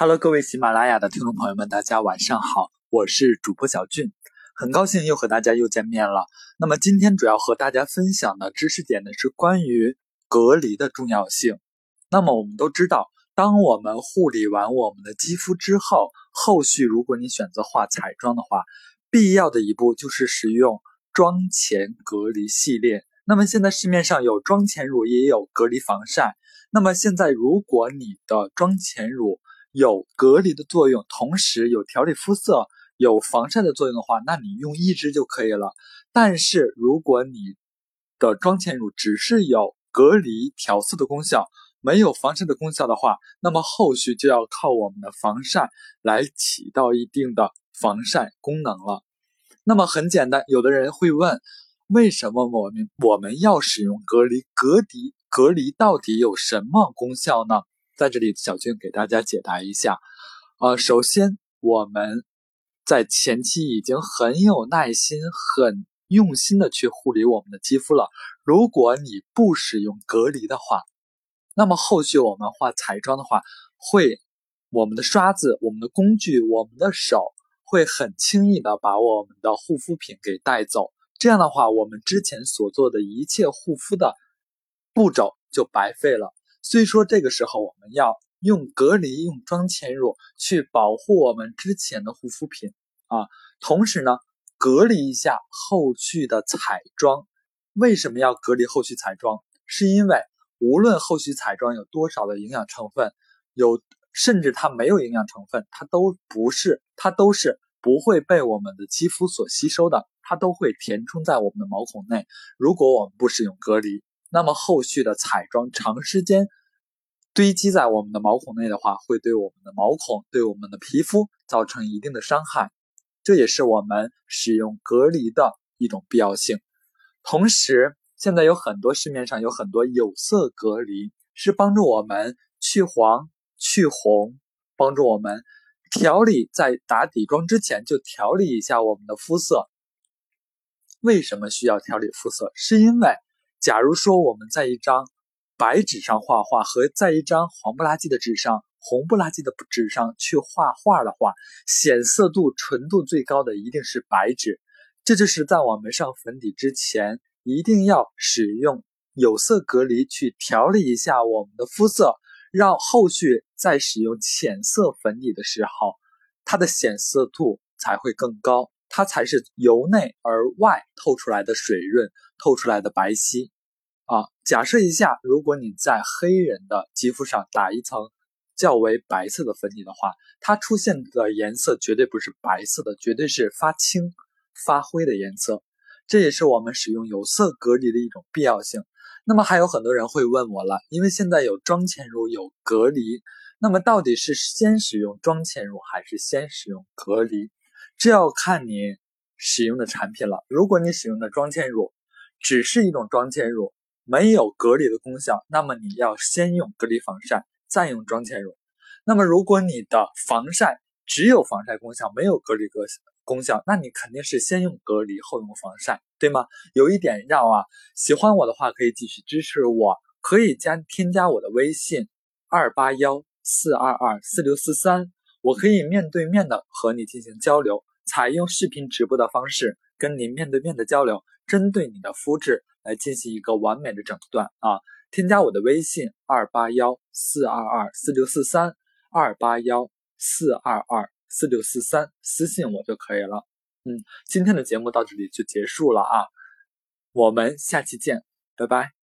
Hello，各位喜马拉雅的听众朋友们，大家晚上好，我是主播小俊，很高兴又和大家又见面了。那么今天主要和大家分享的知识点呢是关于隔离的重要性。那么我们都知道，当我们护理完我们的肌肤之后，后续如果你选择化彩妆的话，必要的一步就是使用妆前隔离系列。那么现在市面上有妆前乳，也有隔离防晒。那么现在如果你的妆前乳，有隔离的作用，同时有调理肤色、有防晒的作用的话，那你用一支就可以了。但是如果你的妆前乳只是有隔离调色的功效，没有防晒的功效的话，那么后续就要靠我们的防晒来起到一定的防晒功能了。那么很简单，有的人会问，为什么我们我们要使用隔离？隔离隔离到底有什么功效呢？在这里，小俊给大家解答一下。呃，首先我们在前期已经很有耐心、很用心的去护理我们的肌肤了。如果你不使用隔离的话，那么后续我们画彩妆的话，会我们的刷子、我们的工具、我们的手会很轻易的把我们的护肤品给带走。这样的话，我们之前所做的一切护肤的步骤就白费了。所以说，这个时候我们要用隔离、用妆前乳去保护我们之前的护肤品啊，同时呢，隔离一下后续的彩妆。为什么要隔离后续彩妆？是因为无论后续彩妆有多少的营养成分，有甚至它没有营养成分，它都不是，它都是不会被我们的肌肤所吸收的，它都会填充在我们的毛孔内。如果我们不使用隔离，那么后续的彩妆长时间堆积在我们的毛孔内的话，会对我们的毛孔、对我们的皮肤造成一定的伤害。这也是我们使用隔离的一种必要性。同时，现在有很多市面上有很多有色隔离，是帮助我们去黄、去红，帮助我们调理，在打底妆之前就调理一下我们的肤色。为什么需要调理肤色？是因为。假如说我们在一张白纸上画画，和在一张黄不拉几的纸上、红不拉几的纸上去画画的话，显色度、纯度最高的一定是白纸。这就是在我们上粉底之前，一定要使用有色隔离去调理一下我们的肤色，让后续在使用浅色粉底的时候，它的显色度才会更高。它才是由内而外透出来的水润，透出来的白皙啊！假设一下，如果你在黑人的肌肤上打一层较为白色的粉底的话，它出现的颜色绝对不是白色的，绝对是发青、发灰的颜色。这也是我们使用有色隔离的一种必要性。那么还有很多人会问我了，因为现在有妆前乳有隔离，那么到底是先使用妆前乳还是先使用隔离？这要看你使用的产品了。如果你使用的妆前乳只是一种妆前乳，没有隔离的功效，那么你要先用隔离防晒，再用妆前乳。那么如果你的防晒只有防晒功效，没有隔离个功效，那你肯定是先用隔离后用防晒，对吗？有一点要啊，喜欢我的话可以继续支持我，可以加添加我的微信二八幺四二二四六四三，我可以面对面的和你进行交流。采用视频直播的方式跟您面对面的交流，针对你的肤质来进行一个完美的诊断啊！添加我的微信二八幺四二二四六四三二八幺四二二四六四三，私信我就可以了。嗯，今天的节目到这里就结束了啊，我们下期见，拜拜。